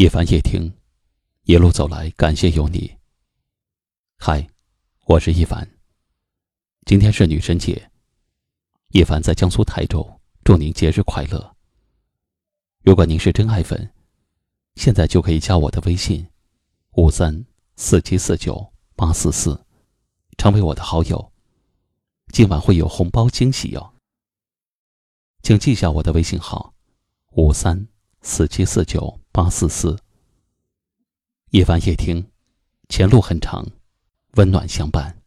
叶凡叶听，一路走来，感谢有你。嗨，我是一凡。今天是女神节，叶凡在江苏泰州，祝您节日快乐。如果您是真爱粉，现在就可以加我的微信：五三四七四九八四四，成为我的好友。今晚会有红包惊喜哟，请记下我的微信号：五三四七四九。八四四，夜晚夜听，前路很长，温暖相伴。